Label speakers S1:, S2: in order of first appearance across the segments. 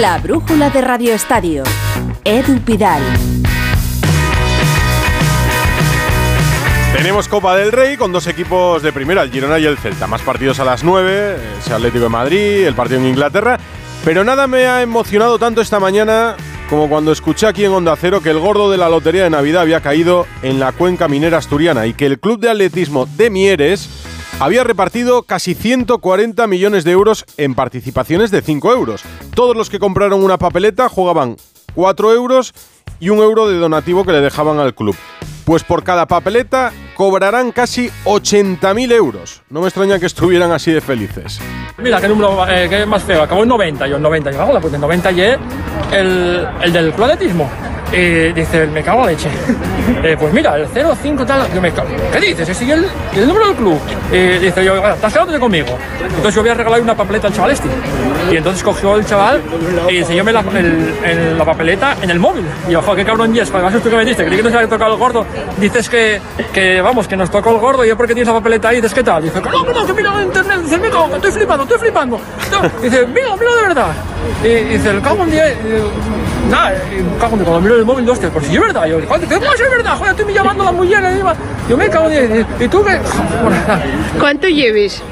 S1: La brújula de Radio Estadio. Edu Pidal.
S2: Tenemos Copa del Rey con dos equipos de primera, el Girona y el Celta. Más partidos a las 9, ese Atlético de Madrid, el partido en Inglaterra. Pero nada me ha emocionado tanto esta mañana como cuando escuché aquí en Onda Cero que el gordo de la Lotería de Navidad había caído en la cuenca minera asturiana y que el Club de Atletismo de Mieres había repartido casi 140 millones de euros en participaciones de 5 euros. Todos los que compraron una papeleta jugaban 4 euros y un euro de donativo que le dejaban al club. Pues por cada papeleta cobrarán casi 80.000 euros. No me extraña que estuvieran así de felices.
S3: Mira, qué número eh, qué más feo. Acabó en 90, yo en 90. Yo, la pues en 90 y el, el del club atletismo. Y dice, me cago en leche. Eh, pues mira, el 05 tal, yo me cago. ¿Qué dices? Es el, número del club. Y dice yo, estás quedándote conmigo. Entonces yo voy a regalar una papeleta al chaval este. Y entonces cogió el chaval y enseñóme la, el, la papeleta en el móvil. Y yo, qué cabrón y es. Además, tú que me diste, creí que nos había tocado el gordo. Dices que, que, vamos, que nos tocó el gordo y yo porque tienes la papeleta ahí, dices, ¿qué tal? Dice, no, no, que mira en internet. Dice, me estoy flipando, estoy flipando. Dice, mira, mira de verdad. Y dice, el cago en día. Nada, cago en cuando miro el móvil, hostia, por si es verdad. Yo, ¿cómo es verdad? Joder, estoy llamando a la mujer. Yo me cago en ¿Y tú qué? Bueno,
S4: ¿Cuánto lleves?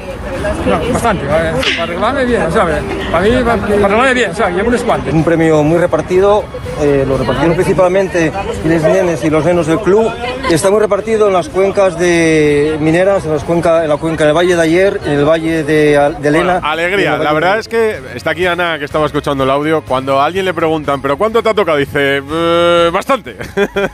S3: No, bastante, para arreglarme bien, ¿sabes? Para mí, para, para arreglarme bien, ¿sabes? Llevo unos cuantos.
S5: Un premio muy repartido, eh, lo repartieron principalmente los nenes y los nenos del club. Está muy repartido en las cuencas de mineras, en, las cuenca, en la cuenca del Valle de Ayer, en el Valle de, de Elena.
S2: Bueno, alegría, la verdad es que está aquí Ana, que estaba escuchando el audio. Cuando a alguien le preguntan, ¿pero cuánto te ha tocado? Dice, "Eh, bastante.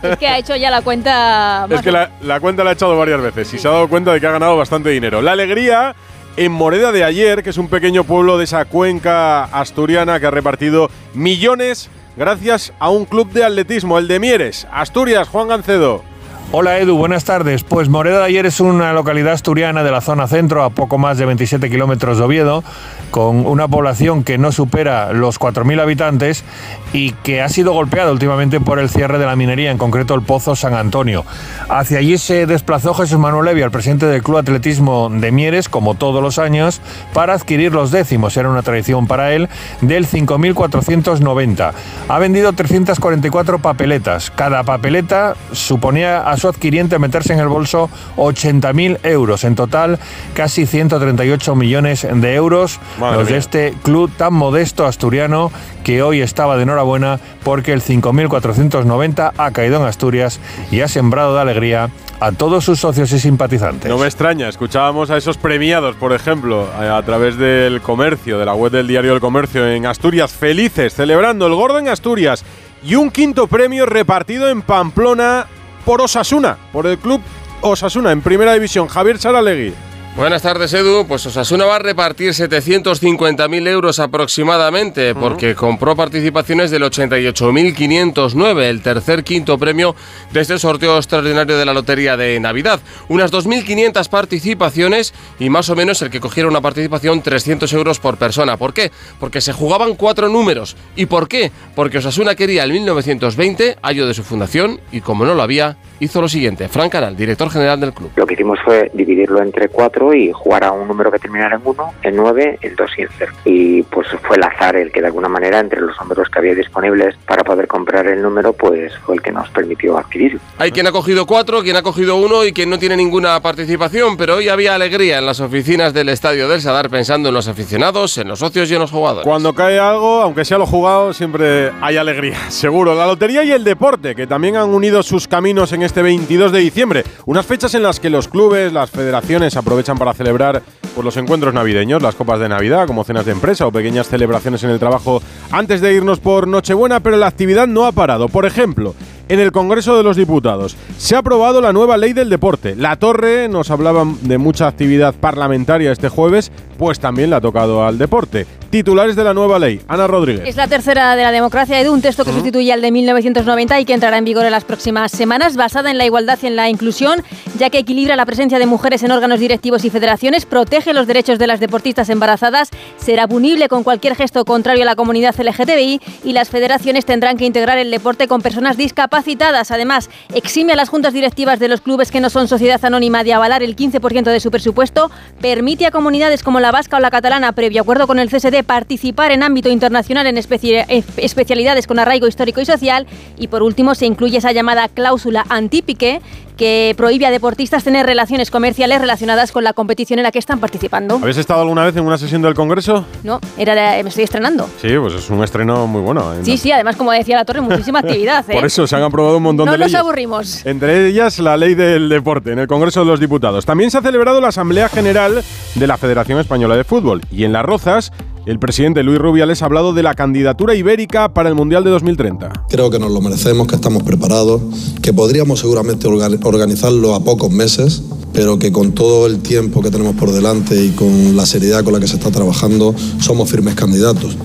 S6: Es que ha hecho ya la cuenta.
S2: es que la, la cuenta la ha echado varias veces y se ha dado cuenta de que ha ganado bastante dinero. La alegría en Moreda de Ayer, que es un pequeño pueblo de esa cuenca asturiana que ha repartido millones gracias a un club de atletismo, el de Mieres. Asturias, Juan Gancedo.
S7: Hola Edu, buenas tardes. Pues Moreda de Ayer es una localidad asturiana de la zona centro, a poco más de 27 kilómetros de Oviedo, con una población que no supera los 4.000 habitantes y que ha sido golpeada últimamente por el cierre de la minería, en concreto el Pozo San Antonio. Hacia allí se desplazó Jesús Manuel Levy, el presidente del Club Atletismo de Mieres, como todos los años, para adquirir los décimos, era una tradición para él, del 5.490. Ha vendido 344 papeletas. Cada papeleta suponía a su adquiriente meterse en el bolso 80.000 euros. En total, casi 138 millones de euros
S2: Madre
S7: los de este club tan modesto asturiano que hoy estaba de enhorabuena porque el 5.490 ha caído en Asturias y ha sembrado de alegría a todos sus socios y simpatizantes.
S2: No me extraña, escuchábamos a esos premiados, por ejemplo, a, a través del comercio, de la web del diario El Comercio en Asturias, felices, celebrando el gordo en Asturias y un quinto premio repartido en Pamplona por Osasuna, por el club Osasuna en Primera División. Javier Saralegui.
S8: Buenas tardes, Edu. Pues Osasuna va a repartir 750.000 euros aproximadamente, porque compró participaciones del 88.509, el tercer quinto premio de este sorteo extraordinario de la Lotería de Navidad. Unas 2.500 participaciones y más o menos el que cogiera una participación 300 euros por persona. ¿Por qué? Porque se jugaban cuatro números. ¿Y por qué? Porque Osasuna quería el 1920, año de su fundación, y como no lo había, hizo lo siguiente. Frank Canal, director general del club.
S9: Lo que hicimos fue dividirlo entre cuatro y jugar a un número que terminara en 1, en 9, en 2 y en 0. Y pues fue el azar el que de alguna manera entre los números que había disponibles para poder comprar el número pues fue el que nos permitió adquirirlo.
S8: Hay quien ha cogido cuatro, quien ha cogido uno y quien no tiene ninguna participación, pero hoy había alegría en las oficinas del Estadio del Sadar pensando en los aficionados, en los socios y en los jugadores.
S2: Cuando cae algo, aunque sea lo jugado, siempre hay alegría, seguro. La lotería y el deporte, que también han unido sus caminos en este 22 de diciembre. Unas fechas en las que los clubes, las federaciones aprovechan para celebrar pues, los encuentros navideños, las copas de Navidad, como cenas de empresa o pequeñas celebraciones en el trabajo antes de irnos por Nochebuena, pero la actividad no ha parado. Por ejemplo, en el Congreso de los Diputados se ha aprobado la nueva ley del deporte. La Torre nos hablaba de mucha actividad parlamentaria este jueves, pues también le ha tocado al deporte. Titulares de la nueva ley. Ana Rodríguez.
S6: Es la tercera de la democracia, Edu, un texto que sustituye al de 1990 y que entrará en vigor en las próximas semanas, basada en la igualdad y en la inclusión, ya que equilibra la presencia de mujeres en órganos directivos y federaciones, protege los derechos de las deportistas embarazadas, será punible con cualquier gesto contrario a la comunidad LGTBI y las federaciones tendrán que integrar el deporte con personas discapacitadas. Además, exime a las juntas directivas de los clubes que no son sociedad anónima de avalar el 15% de su presupuesto, permite a comunidades como la vasca o la catalana, previo acuerdo con el CSD, participar en ámbito internacional en especialidades con arraigo histórico y social. Y por último, se incluye esa llamada cláusula antípique que prohíbe a deportistas tener relaciones comerciales relacionadas con la competición en la que están participando.
S2: ¿Habéis estado alguna vez en una sesión del Congreso?
S6: No, era me estoy estrenando.
S2: Sí, pues es un estreno muy bueno.
S6: Sí, sí, además, como decía la Torre, muchísima actividad.
S2: Por ¿eh? eso se han aprobado un montón de leyes.
S6: No nos aburrimos.
S2: Entre ellas, la ley del deporte en el Congreso de los Diputados. También se ha celebrado la Asamblea General de la Federación Española de Fútbol. Y en Las Rozas el presidente Luis Rubiales ha hablado de la candidatura ibérica para el Mundial de 2030.
S4: Creo que nos lo merecemos, que estamos preparados, que podríamos seguramente organizarlo a pocos meses, pero que con todo el tiempo que tenemos por delante y con la seriedad con la que se está trabajando, somos firmes candidatos.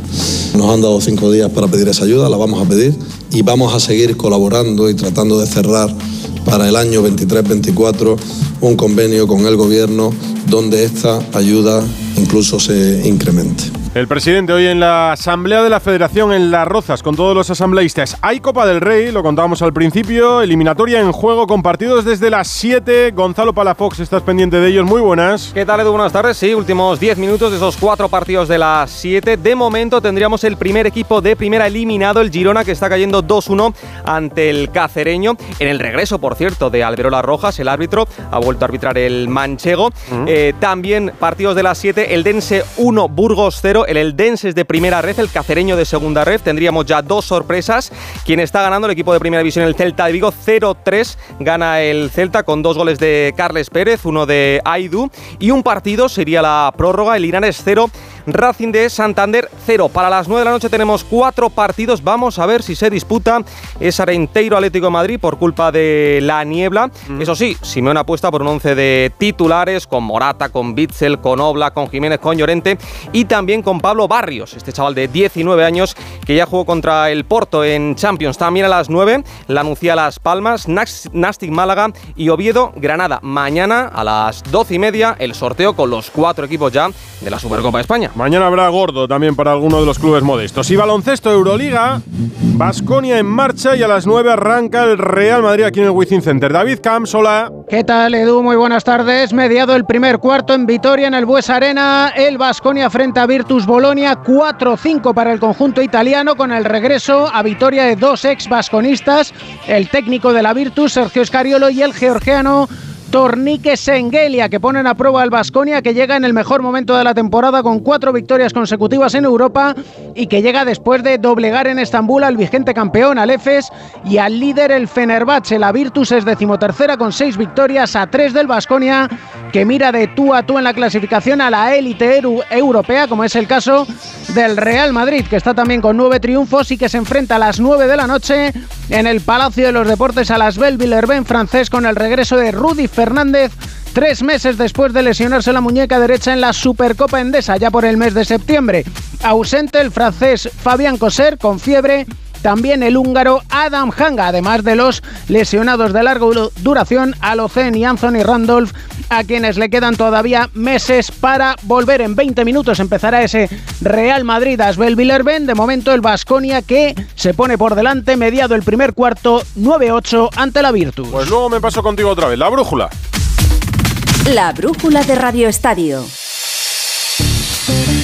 S4: Nos han dado cinco días para pedir esa ayuda, la vamos a pedir y vamos a seguir colaborando y tratando de cerrar para el año 23-24 un convenio con el gobierno donde esta ayuda incluso se incremente.
S2: El presidente hoy en la Asamblea de la Federación en Las Rozas con todos los asambleístas. Hay Copa del Rey, lo contábamos al principio, eliminatoria en juego con partidos desde las 7. Gonzalo Palafox, estás pendiente de ellos, muy buenas.
S10: ¿Qué tal Edu? Buenas tardes, sí, últimos 10 minutos de esos cuatro partidos de las 7. De momento tendríamos el primer equipo de primera eliminado, el Girona, que está cayendo 2-1 ante el Cacereño. En el regreso, por cierto, de Alberola Rojas, el árbitro, ha vuelto a arbitrar el Manchego. Eh, también partidos de las 7, el Dense 1, Burgos 0 el Eldenses de primera red, el Cacereño de segunda red. Tendríamos ya dos sorpresas. Quien está ganando el equipo de primera división, el Celta de Vigo, 0-3. Gana el Celta con dos goles de Carles Pérez, uno de Aidu. Y un partido sería la prórroga, el Irán es 0. Racing de Santander 0. Para las 9 de la noche tenemos cuatro partidos. Vamos a ver si se disputa ese Arenteiro Atlético de Madrid por culpa de la niebla. Eso sí, Simeone apuesta por un 11 de titulares con Morata, con Bitzel, con Obla, con Jiménez, con Llorente y también con Pablo Barrios, este chaval de 19 años que ya jugó contra el Porto en Champions. También a las 9, la Nucía Las Palmas, Nastic Málaga y Oviedo Granada. Mañana a las 12 y media el sorteo con los cuatro equipos ya de la Supercopa de España.
S2: Mañana habrá gordo también para alguno de los clubes modestos. Y baloncesto Euroliga, Basconia en marcha y a las 9 arranca el Real Madrid aquí en el Wizzing Center. David Camps, hola.
S11: ¿Qué tal, Edu? Muy buenas tardes. Mediado el primer cuarto en Vitoria, en el Bues Arena, el Basconia frente a Virtus Bolonia, 4-5 para el conjunto italiano con el regreso a Vitoria de dos ex basconistas, el técnico de la Virtus, Sergio Scariolo, y el georgiano Tornique Sengelia, que ponen a prueba al Basconia, que llega en el mejor momento de la temporada con cuatro victorias consecutivas en Europa y que llega después de doblegar en Estambul al vigente campeón, al EFES, y al líder, el Fenerbahce. La Virtus es decimotercera con seis victorias a tres del Basconia, que mira de tú a tú en la clasificación a la élite europea, como es el caso del Real Madrid, que está también con nueve triunfos y que se enfrenta a las nueve de la noche en el Palacio de los Deportes a las Bell Villerben francés con el regreso de Rudy Fernández tres meses después de lesionarse la muñeca derecha en la Supercopa Endesa, ya por el mes de septiembre. Ausente el francés Fabián Coser con fiebre también el húngaro Adam Hanga, además de los lesionados de larga duración, Alocen y Anthony Randolph, a quienes le quedan todavía meses para volver. En 20 minutos empezará ese Real Madrid Asbel Villerben. De momento el Vasconia que se pone por delante, mediado el primer cuarto, 9-8 ante la Virtus.
S2: Pues luego me paso contigo otra vez, la brújula.
S1: La brújula de Radio Estadio.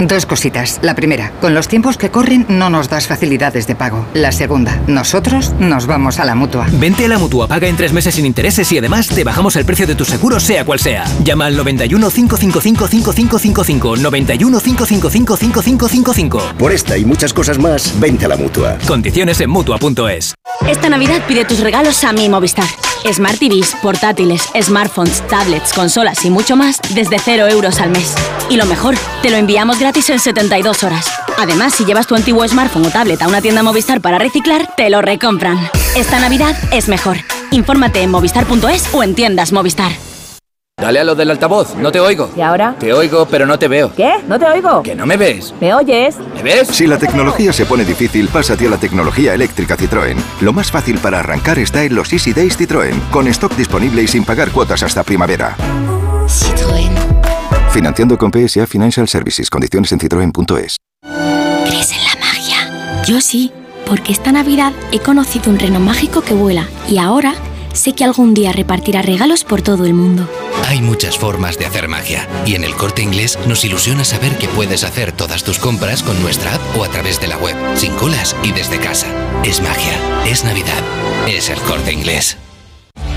S12: Dos cositas. La primera, con los tiempos que corren no nos das facilidades de pago. La segunda, nosotros nos vamos a la mutua.
S13: Vente a la mutua, paga en tres meses sin intereses y además te bajamos el precio de tu seguro, sea cual sea. Llama al 91 555 5555. 91 555 5555.
S14: Por esta y muchas cosas más, vente a la mutua.
S13: Condiciones en mutua.es.
S15: Esta Navidad pide tus regalos a mi Movistar. Smart TVs, portátiles, smartphones, tablets, consolas y mucho más desde cero euros al mes. Y lo mejor, te lo enviamos gratis en 72 horas. Además, si llevas tu antiguo smartphone o tablet a una tienda Movistar para reciclar, te lo recompran. Esta Navidad es mejor. Infórmate en movistar.es o en tiendas Movistar.
S16: Dale a lo del altavoz, no te oigo.
S17: ¿Y ahora?
S16: Te oigo, pero no te veo.
S17: ¿Qué? ¿No te oigo?
S16: ¿Que no me ves?
S17: ¿Me oyes?
S16: ¿Me ves?
S14: Si la tecnología se pone difícil, pásate a la tecnología eléctrica Citroën. Lo más fácil para arrancar está en los Easy Days Citroën, con stock disponible y sin pagar cuotas hasta primavera. Financiando con PSA Financial Services. Condiciones en citroen.es.
S15: ¿Crees en la magia? Yo sí, porque esta Navidad he conocido un reno mágico que vuela y ahora sé que algún día repartirá regalos por todo el mundo.
S17: Hay muchas formas de hacer magia y en el corte inglés nos ilusiona saber que puedes hacer todas tus compras con nuestra app o a través de la web, sin colas y desde casa. Es magia, es Navidad, es el corte inglés.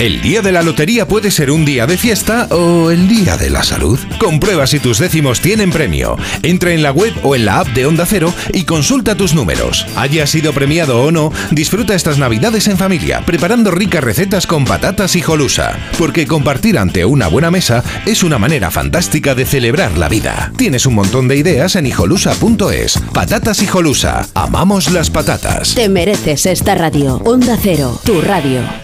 S18: El día de la lotería puede ser un día de fiesta o el día de la salud. Comprueba si tus décimos tienen premio. Entra en la web o en la app de Onda Cero y consulta tus números. Haya sido premiado o no, disfruta estas navidades en familia, preparando ricas recetas con patatas y jolusa. Porque compartir ante una buena mesa es una manera fantástica de celebrar la vida. Tienes un montón de ideas en hijolusa.es. Patatas y jolusa. Amamos las patatas.
S1: Te mereces esta radio. Onda Cero, tu radio.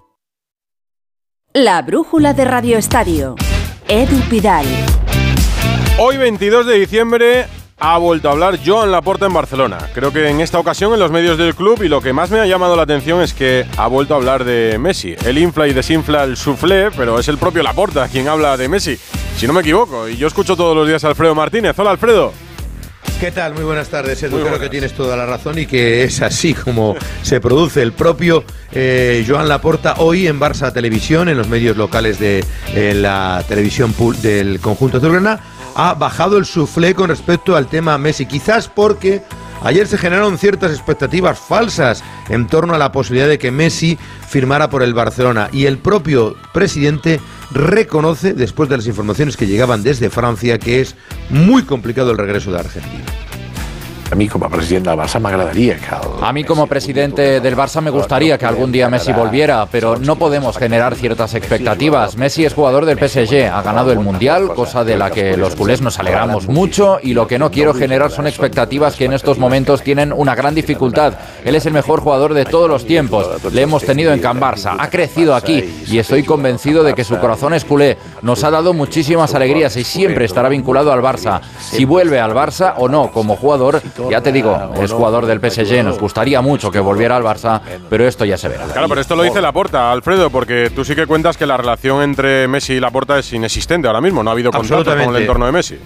S1: La brújula de Radio Estadio. Edu Pidal.
S2: Hoy 22 de diciembre ha vuelto a hablar Joan Laporta en Barcelona. Creo que en esta ocasión en los medios del club y lo que más me ha llamado la atención es que ha vuelto a hablar de Messi. Él infla y desinfla el soufflé, pero es el propio Laporta quien habla de Messi, si no me equivoco. Y yo escucho todos los días a Alfredo Martínez. Hola Alfredo.
S19: ¿Qué tal? Muy buenas tardes, Edu. Creo que tienes toda la razón y que es así como se produce el propio eh, Joan Laporta hoy en Barça Televisión, en los medios locales de eh, la televisión del conjunto azulgrana, ha bajado el suflé con respecto al tema Messi. Quizás porque Ayer se generaron ciertas expectativas falsas en torno a la posibilidad de que Messi firmara por el Barcelona y el propio presidente reconoce, después de las informaciones que llegaban desde Francia, que es muy complicado el regreso de Argentina.
S20: A mí como presidente del Barça me agradaría que...
S21: A mí como presidente del Barça me gustaría que algún día Messi volviera, pero no podemos generar ciertas expectativas. Messi es jugador del PSG, ha ganado el Mundial, cosa de la que los culés nos alegramos mucho y lo que no quiero generar son expectativas que en estos momentos tienen una gran dificultad. Él es el mejor jugador de todos los tiempos. Le hemos tenido en Can Barça, ha crecido aquí y estoy convencido de que su corazón es culé. Nos ha dado muchísimas alegrías y siempre estará vinculado al Barça. Si vuelve al Barça o no como jugador, ya te digo, es jugador del PSG, nos gustaría mucho que volviera al Barça, pero esto ya se verá.
S2: Claro, pero esto lo dice Laporta, Alfredo, porque tú sí que cuentas que la relación entre Messi y Laporta es inexistente ahora mismo, no ha habido contacto con el entorno de Messi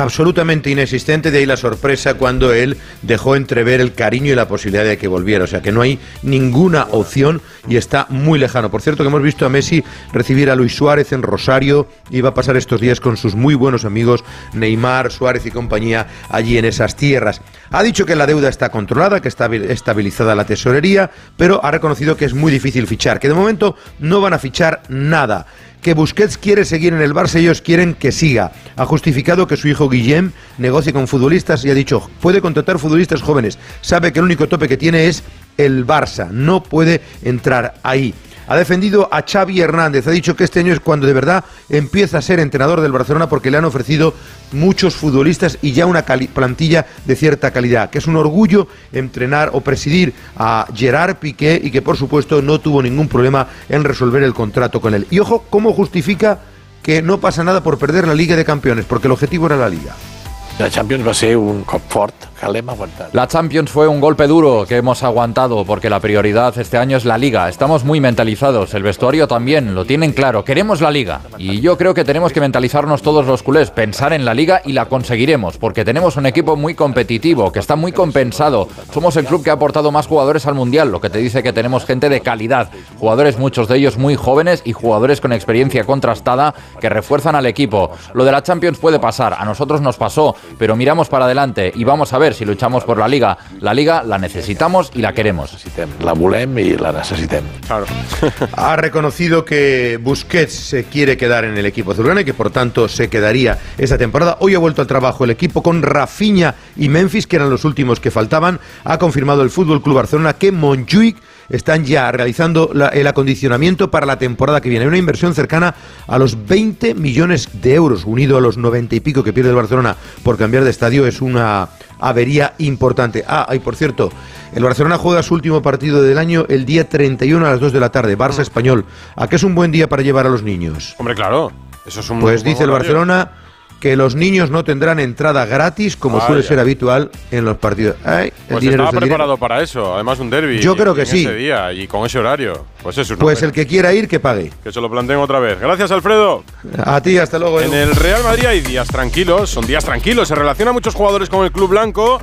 S19: absolutamente inexistente, de ahí la sorpresa cuando él dejó entrever el cariño y la posibilidad de que volviera. O sea que no hay ninguna opción y está muy lejano. Por cierto, que hemos visto a Messi recibir a Luis Suárez en Rosario y va a pasar estos días con sus muy buenos amigos Neymar, Suárez y compañía allí en esas tierras. Ha dicho que la deuda está controlada, que está estabilizada la tesorería, pero ha reconocido que es muy difícil fichar, que de momento no van a fichar nada que Busquets quiere seguir en el Barça, ellos quieren que siga. Ha justificado que su hijo Guillem negocie con futbolistas y ha dicho, puede contratar futbolistas jóvenes. Sabe que el único tope que tiene es el Barça, no puede entrar ahí ha defendido a Xavi Hernández, ha dicho que este año es cuando de verdad empieza a ser entrenador del Barcelona porque le han ofrecido muchos futbolistas y ya una plantilla de cierta calidad, que es un orgullo entrenar o presidir a Gerard Piqué y que por supuesto no tuvo ningún problema en resolver el contrato con él. Y ojo, ¿cómo justifica que no pasa nada por perder la Liga de Campeones? Porque el objetivo era la Liga.
S20: La Champions va a ser un cop
S21: la Champions fue un golpe duro que hemos aguantado porque la prioridad este año es la liga. Estamos muy mentalizados, el vestuario también, lo tienen claro. Queremos la liga y yo creo que tenemos que mentalizarnos todos los culés, pensar en la liga y la conseguiremos porque tenemos un equipo muy competitivo, que está muy compensado. Somos el club que ha aportado más jugadores al Mundial, lo que te dice que tenemos gente de calidad, jugadores muchos de ellos muy jóvenes y jugadores con experiencia contrastada que refuerzan al equipo. Lo de la Champions puede pasar, a nosotros nos pasó, pero miramos para adelante y vamos a ver si luchamos por la liga. La liga la necesitamos y la queremos.
S20: La volem y la necesitem.
S2: Claro.
S19: ha reconocido que Busquets se quiere quedar en el equipo azulgrana y que por tanto se quedaría esta temporada. Hoy ha vuelto al trabajo el equipo con Rafinha y Memphis, que eran los últimos que faltaban. Ha confirmado el Fútbol Club Barcelona que Montjuic están ya realizando la- el acondicionamiento para la temporada que viene. Hay una inversión cercana a los 20 millones de euros, unido a los 90 y pico que pierde el Barcelona por cambiar de estadio, es una avería importante. Ah, y por cierto, el Barcelona juega su último partido del año el día 31 a las 2 de la tarde, Barça Español. ¿A qué es un buen día para llevar a los niños?
S2: Hombre, claro. Eso es un
S19: Pues dice el. Barcelona que los niños no tendrán entrada gratis como
S2: Vaya.
S19: suele ser habitual en los partidos. Ay,
S2: Pues
S19: dinero
S2: estaba
S19: dinero.
S2: preparado para eso, además un derby.
S19: Yo creo que
S2: en
S19: sí.
S2: ese día y con ese horario. Pues eso es
S19: Pues el que quiera ir, que pague.
S2: Que se lo planteen otra vez. Gracias, Alfredo.
S19: A ti, hasta luego.
S2: En el Real Madrid hay días tranquilos, son días tranquilos. Se relaciona muchos jugadores con el club blanco,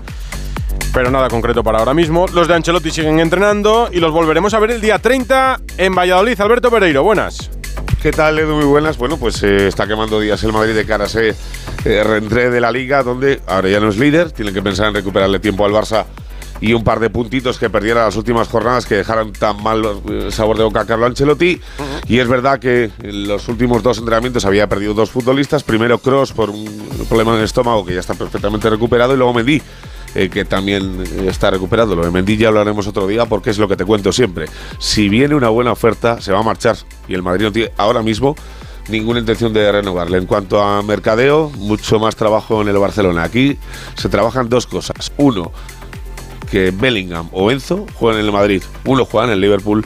S2: pero nada concreto para ahora mismo. Los de Ancelotti siguen entrenando y los volveremos a ver el día 30 en Valladolid. Alberto Pereiro, buenas.
S22: ¿Qué tal, Edu? Muy buenas. Bueno, pues eh, está quemando días el Madrid de cara a ese eh, reentré de la Liga, donde ahora ya no es líder, tienen que pensar en recuperarle tiempo al Barça y un par de puntitos que perdiera las últimas jornadas que dejaron tan mal eh, sabor de boca a Carlo Ancelotti. Y es verdad que en los últimos dos entrenamientos había perdido dos futbolistas. Primero Cross por un problema en el estómago que ya está perfectamente recuperado y luego Mendy eh, que también está recuperado. Lo de Mendy ya hablaremos otro día porque es lo que te cuento siempre. Si viene una buena oferta, se va a marchar y el Madrid no tiene ahora mismo ninguna intención de renovarle. En cuanto a mercadeo, mucho más trabajo en el Barcelona. Aquí se trabajan dos cosas. Uno, que Bellingham o Enzo juegan en el Madrid. Uno juega en el Liverpool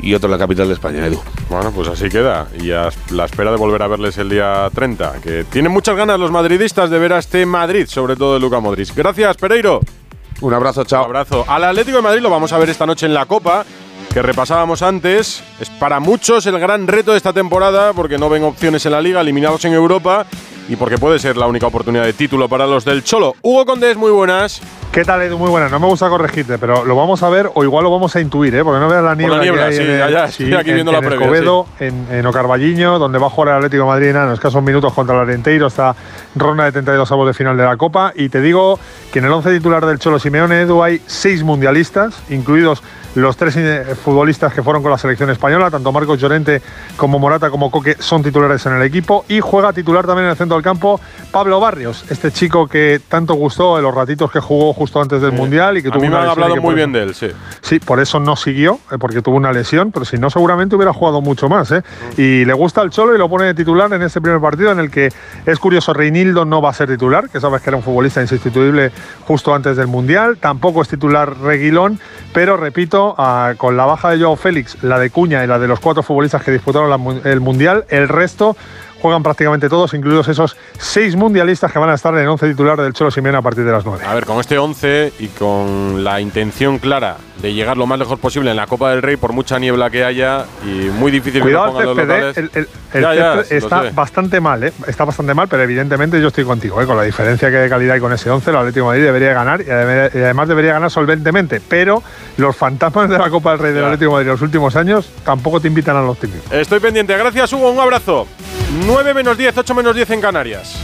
S22: y otro en la capital de España, Edu.
S2: Bueno, pues así queda. Y a la espera de volver a verles el día 30. Que tienen muchas ganas los madridistas de ver a este Madrid, sobre todo de Luca Modric. Gracias, Pereiro.
S22: Un abrazo, chao.
S2: Un abrazo. Al Atlético de Madrid lo vamos a ver esta noche en la Copa, que repasábamos antes. Es para muchos el gran reto de esta temporada, porque no ven opciones en la Liga, eliminados en Europa, y porque puede ser la única oportunidad de título para los del Cholo. Hugo Condés, muy buenas.
S23: ¿Qué tal, Edu? Muy buena. No me gusta corregirte, pero lo vamos a ver o igual lo vamos a intuir, ¿eh? Porque no veas la niebla,
S2: la niebla,
S23: que hay
S2: sí,
S23: en
S2: ya, ya, estoy aquí
S23: en-
S2: viendo la
S23: en
S2: previa,
S23: Covedo, en, en Ocarvalliño, donde va a jugar el Atlético de Madrid en escasos minutos contra el Arenteiro, esta ronda de 32 avos de final de la Copa. Y te digo que en el 11 titular del Cholo Simeone, Edu, hay seis mundialistas, incluidos los tres eh, futbolistas que fueron con la selección española, tanto Marcos Llorente como Morata como Coque son titulares en el equipo. Y juega titular también en el centro del campo Pablo Barrios, este chico que tanto gustó en los ratitos que jugó justo antes del Mundial y que
S2: a
S23: tuvo
S2: mí me han hablado muy bien de él, sí.
S23: Sí, por eso no siguió, eh, porque tuvo una lesión, pero si no, seguramente hubiera jugado mucho más. ¿eh? Y le gusta el Cholo y lo pone de titular en este primer partido, en el que es curioso, Reinildo no va a ser titular, que sabes que era un futbolista insustituible justo antes del Mundial. Tampoco es titular Reguilón, pero repito, con la baja de Joao Félix, la de Cuña y la de los cuatro futbolistas que disputaron el Mundial, el resto juegan prácticamente todos, incluidos esos seis mundialistas que van a estar en el 11 titular del Cholo Simeone a partir de las 9.
S2: A ver, con este 11 y con la intención clara de llegar lo más lejos posible en la Copa del Rey, por mucha niebla que haya y muy difícil
S23: Cuidado
S2: que lo
S23: el
S2: pongan los
S23: césped,
S2: locales.
S23: ¿eh? el, el- el
S2: Ya, ya, lo
S23: está bastante mal, ¿eh? está bastante mal, pero evidentemente yo estoy contigo, ¿eh? con la diferencia que hay de calidad y con ese 11, el Atlético de Madrid debería ganar y adem- y además debería ganar solventemente, pero los fantasmas de la Copa del Rey del. Atlético de Madrid en los últimos años tampoco te invitan al optimismo.
S2: Estoy pendiente. Gracias, Hugo. Un abrazo. 9 menos 10, 8 menos 10 en Canarias.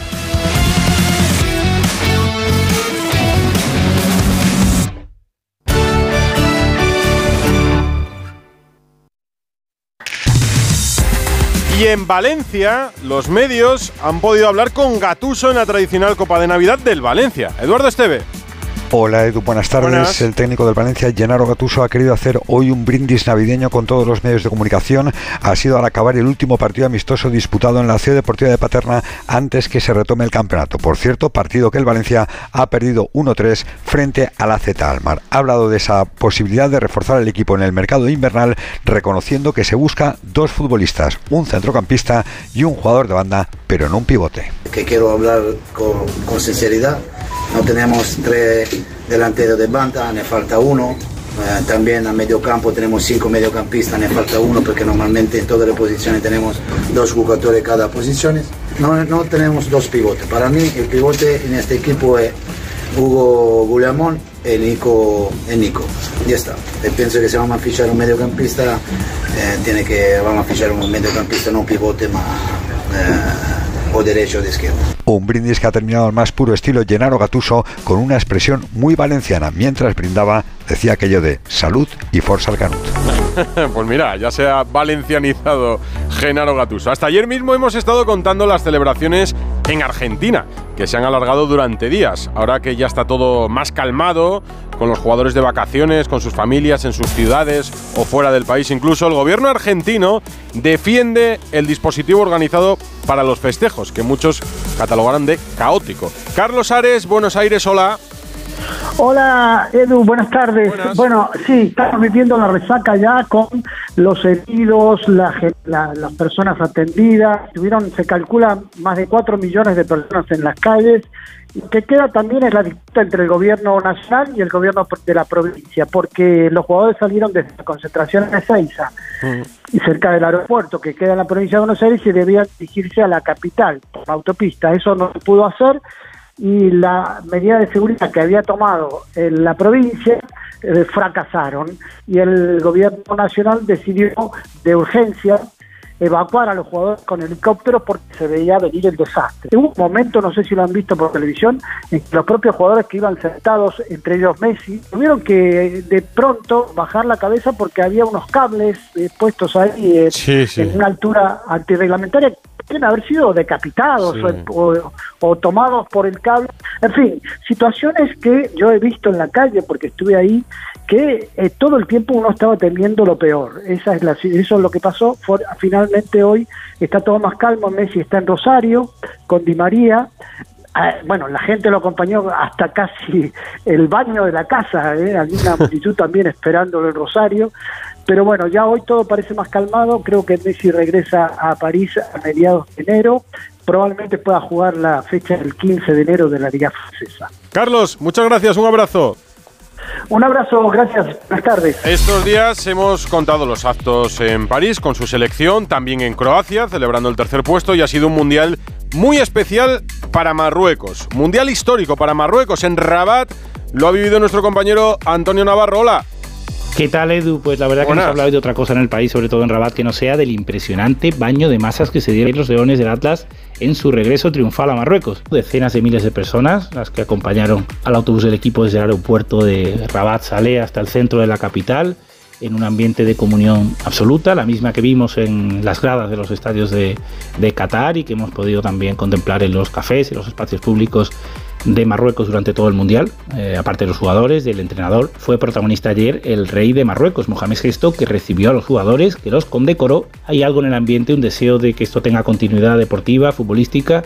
S2: Y en Valencia, los medios han podido hablar con Gatuso en la tradicional Copa de Navidad del Valencia. Eduardo Esteve.
S24: Hola Edu, buenas tardes.
S2: Buenas.
S24: El técnico del Valencia, Gennaro Gattuso, ha querido hacer hoy un brindis navideño con todos los medios de comunicación. Ha sido al acabar el último partido amistoso disputado en la Ciudad Deportiva de Paterna antes que se retome el campeonato. Por cierto, partido que el Valencia ha perdido 1-3 frente a la Z Almar. Ha hablado de esa posibilidad de reforzar el equipo en el mercado invernal, reconociendo que se busca dos futbolistas, un centrocampista y un jugador de banda, pero no un pivote.
S25: que quiero hablar con, con sinceridad. No tenemos tres delanteros de banda, ne falta uno. Eh, también a medio campo tenemos cinco mediocampistas, ne falta uno porque normalmente en todas las posiciones tenemos dos jugadores cada posición. No, no tenemos dos pivotes. Para mí el pivote en este equipo es Hugo Guillamón y Nico, y Nico. Ya está. E penso che se vamos a fichar un mediocampista, eh, tiene que vamos a fichar un mediocampista, no un pivote, ma eh, o derecha o de izquierda.
S24: Un brindis que ha terminado al más puro estilo Gennaro Gatuso con una expresión muy valenciana. Mientras brindaba, decía aquello de salud y forza al canut.
S2: pues mira, ya se ha valencianizado Genaro Gatuso. Hasta ayer mismo hemos estado contando las celebraciones en Argentina, que se han alargado durante días. Ahora que ya está todo más calmado, con los jugadores de vacaciones, con sus familias en sus ciudades o fuera del país incluso, el gobierno argentino defiende el dispositivo organizado para los festejos, que muchos catalogaron de caótico. Carlos Ares, Buenos Aires, hola.
S26: Hola Edu, buenas tardes. Bueno, sí, estamos viviendo la resaca ya con los heridos, la, la- las personas atendidas. Tuvieron, se calcula más de 4 millones de personas en las calles. Y que queda también es la disputa entre el gobierno nacional y el gobierno de la provincia, porque los jugadores salieron desde la concentración en Ezeiza y cerca del aeropuerto que queda en la provincia de Buenos Aires y debían dirigirse a la capital por autopista. Eso no se pudo hacer y la medida de seguridad que había tomado en la provincia eh, fracasaron y el gobierno nacional decidió de urgencia evacuar a los jugadores con helicópteros porque se veía venir el desastre. Hubo un momento, no sé si lo han visto por televisión, en que los propios jugadores que iban sentados, entre ellos Messi, tuvieron que de pronto bajar la cabeza porque había unos cables eh, puestos ahí eh,
S2: Sí, sí.
S26: en una altura antirreglamentaria pueden haber sido decapitados
S2: Sí.
S26: o, o- o tomados por el cable. En fin, situaciones que yo he visto en la calle porque estuve ahí, que eh, todo el tiempo uno estaba temiendo lo peor. Esa es la, eso es lo que pasó. Fue- finalmente hoy está todo más calmo. Messi está en Rosario con Di María. Ah, bueno, la gente lo acompañó hasta casi el baño de la casa, ¿eh? había una multitud también esperándolo en Rosario, pero bueno, ya hoy todo parece más calmado, creo que Messi regresa a París a mediados de enero, probablemente pueda jugar la fecha del 15 de enero de la Liga Francesa.
S2: Carlos, muchas gracias, un abrazo.
S26: Un abrazo, gracias, buenas tardes.
S2: Estos días hemos contado los actos en París con su selección, también en Croacia, celebrando el tercer puesto, y ha sido un mundial muy especial para Marruecos. Mundial histórico para Marruecos en Rabat. Lo ha vivido nuestro compañero Antonio Navarro. Hola.
S27: ¿Qué tal, Edu? Pues la verdad que no se ha hablado de otra cosa en el país, sobre todo en Rabat, que no sea del impresionante baño de masas que se dieron los leones del Atlas en su regreso triunfal a Marruecos. Decenas de miles de personas, las que acompañaron al autobús del equipo desde el aeropuerto de Rabat Saleh hasta el centro de la capital, en un ambiente de comunión absoluta, la misma que vimos en las gradas de los estadios de, Qatar y que hemos podido también contemplar en los cafés y los espacios públicos de Marruecos durante todo el Mundial, eh, aparte de los jugadores, del entrenador, fue protagonista ayer el rey de Marruecos, Mohamed Gesto, que recibió a los jugadores, que los condecoró. Hay algo en el ambiente, un deseo de que esto tenga continuidad deportiva, futbolística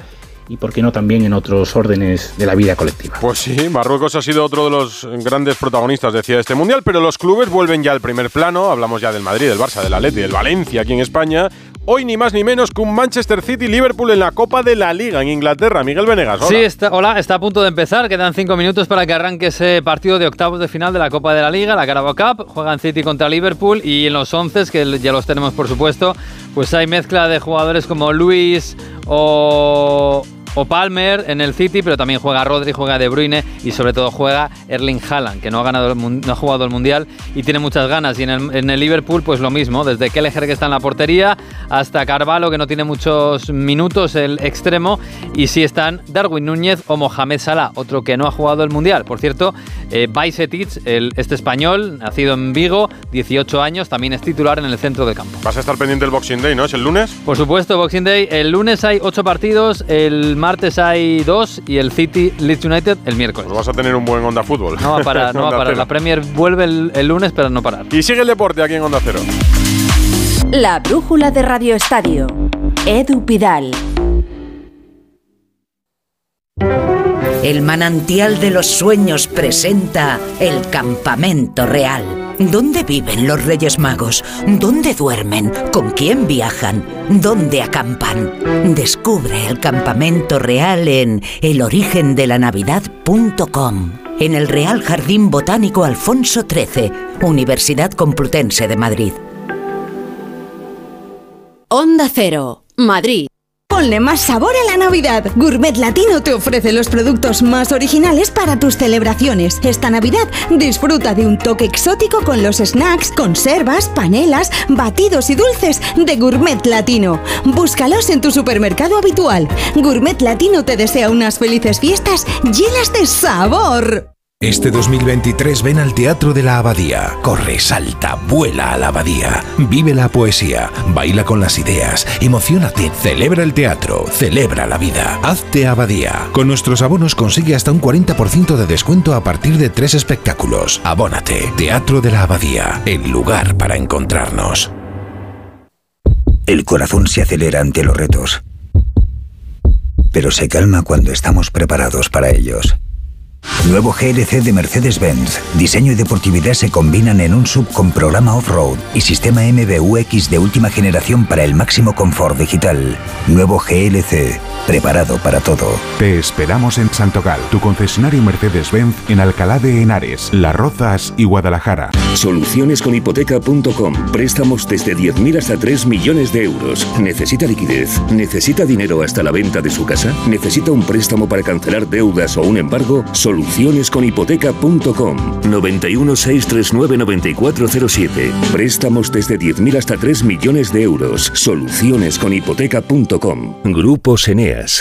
S27: y, por qué no, también en otros órdenes de la vida colectiva.
S2: Pues sí, Marruecos ha sido otro de los grandes protagonistas, decía, de este mundial, pero los clubes vuelven ya al primer plano. Hablamos ya del Madrid, del Barça, del Atleti, del Valencia aquí en España. Hoy ni más ni menos que un Manchester City Liverpool en la Copa de la Liga en Inglaterra. Miguel Venegas, hola.
S28: Sí, está, hola, está a punto de empezar. Quedan cinco minutos para que arranque ese partido de octavos de final de la Copa de la Liga, la Carabao Cup. Juegan City contra Liverpool y en los once, que ya los tenemos por supuesto, pues hay mezcla de jugadores como Luis o, o Palmer en el City, pero también juega Rodri, juega De Bruyne y sobre todo juega Erling Haaland, que no ha, ganado el no ha jugado el Mundial y tiene muchas ganas. Y en el, en el Liverpool, pues lo mismo, desde Kelleher que está en la portería hasta Carvalho, que no tiene muchos minutos, el extremo, y sí están Darwin Núñez o Mohamed Salah, otro que no ha jugado el Mundial. Por cierto, eh, el, este español, nacido en Vigo, 18 años, también es titular en el centro del campo.
S2: Vas a estar pendiente del Boxing Day, ¿no? ¿Es el lunes?
S28: Por supuesto, Boxing Day. El lunes hay 8 partidos, el martes hay 2 y el City Leeds United el miércoles.
S2: Pues vas a tener un buen Onda Fútbol.
S28: No va a parar, no va a parar.
S2: Cero.
S28: La Premier vuelve el, el lunes, pero no parar.
S2: Y sigue el deporte aquí en Onda Cero.
S1: La brújula de Radio Estadio. Edu Pidal.
S29: El manantial de los sueños presenta el campamento real. ¿Dónde viven los Reyes Magos? ¿Dónde duermen? ¿Con quién viajan? ¿Dónde acampan? Descubre el campamento real en elorigendelanavidad.com. En el Real Jardín Botánico Alfonso XIII, Universidad Complutense de Madrid.
S1: Onda Cero. Madrid.
S30: Ponle más sabor a la Navidad. Gourmet Latino te ofrece los productos más originales para tus celebraciones. Esta Navidad disfruta de un toque exótico con los snacks, conservas, panelas, batidos y dulces de Gourmet Latino. Búscalos en tu supermercado habitual. Gourmet Latino te desea unas felices fiestas llenas de sabor.
S18: Este 2023 ven al Teatro de la Abadía. Corre, salta, vuela a la Abadía. Vive la poesía, baila con las ideas, emocionate, celebra el teatro, celebra la vida. Hazte Abadía. Con nuestros abonos consigue hasta un 40% de descuento a partir de tres espectáculos. Abónate. Teatro de la Abadía, el lugar para encontrarnos.
S24: El corazón se acelera ante los retos, pero se calma cuando estamos preparados para ellos. Nuevo GLC de Mercedes-Benz. Diseño y deportividad se combinan en un sub con programa off-road y sistema MBUX de última generación para el máximo confort digital. Nuevo GLC. Preparado para todo.
S31: Te esperamos en Santogal, tu concesionario Mercedes-Benz en Alcalá de Henares, Las Rozas y Guadalajara.
S32: Solucionesconhipoteca.com. Préstamos desde 10.000 hasta 3 millones de euros. ¿Necesita liquidez? ¿Necesita dinero hasta la venta de su casa? ¿Necesita un préstamo para cancelar deudas o un embargo? Solucionesconhipoteca.com 91 639 9407. Préstamos desde 10.000 hasta 3 millones de euros. Solucionesconhipoteca.com. Grupo Eneas.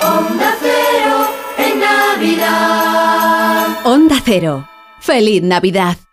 S33: Onda Cero en Navidad.
S34: Onda Cero. Feliz Navidad.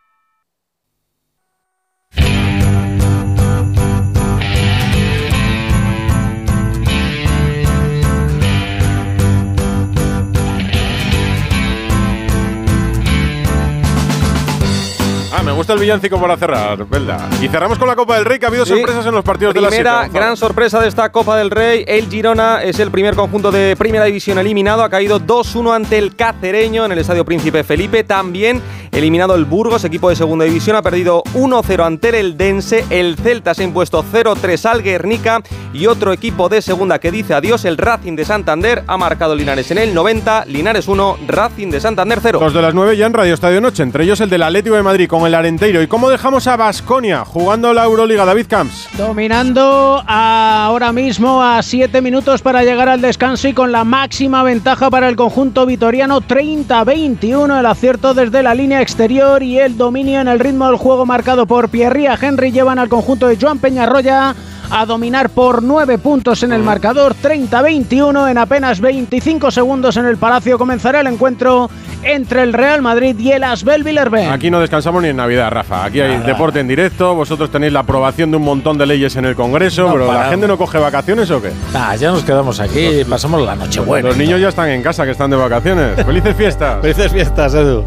S2: Ah, me gusta el villancico para cerrar, Belda. Y cerramos con la Copa del Rey, que ha habido
S10: Sí.
S2: sorpresas en los partidos de la
S10: Primera gran sorpresa de esta Copa del Rey. El Girona es el primer conjunto de Primera División eliminado. Ha caído 2-1 ante el Cacereño en el Estadio Príncipe Felipe. También eliminado el Burgos, equipo de Segunda División. Ha perdido 1-0 ante el Eldense. El Celta se ha impuesto 0-3 al Guernica. Y otro equipo de Segunda que dice adiós, el Racing de Santander. Ha marcado Linares en el 90. Linares 1, Racing de Santander 0.
S2: Los de las 9 ya en Radio Estadio Noche, entre ellos el del Atlético de Madrid con el Arenteiro. ¿Y cómo dejamos a Basconia jugando la Euroliga? David Camps.
S11: Dominando ahora mismo a 7 minutos para llegar al descanso y con la máxima ventaja para el conjunto vitoriano 30-21 el acierto desde la línea exterior y el dominio en el ritmo del juego marcado por Pierría Henry llevan al conjunto de Joan Peñarroya a dominar por 9 puntos en el marcador 30-21 en apenas 25 segundos en el Palacio comenzará el encuentro entre el Real Madrid y el Asbel Villerben.
S2: Aquí no descansamos ni en Navidad, Rafa. Aquí hay
S11: Nada.
S2: deporte en directo, vosotros tenéis la aprobación de un montón de leyes en el Congreso,
S20: No
S2: pero la gente no coge vacaciones o qué?
S20: Ah, ya nos quedamos aquí, pasamos la noche buena.
S2: Los niños ya están en casa, que están de vacaciones. ¡Felices fiestas!
S20: Felices fiestas, Edu.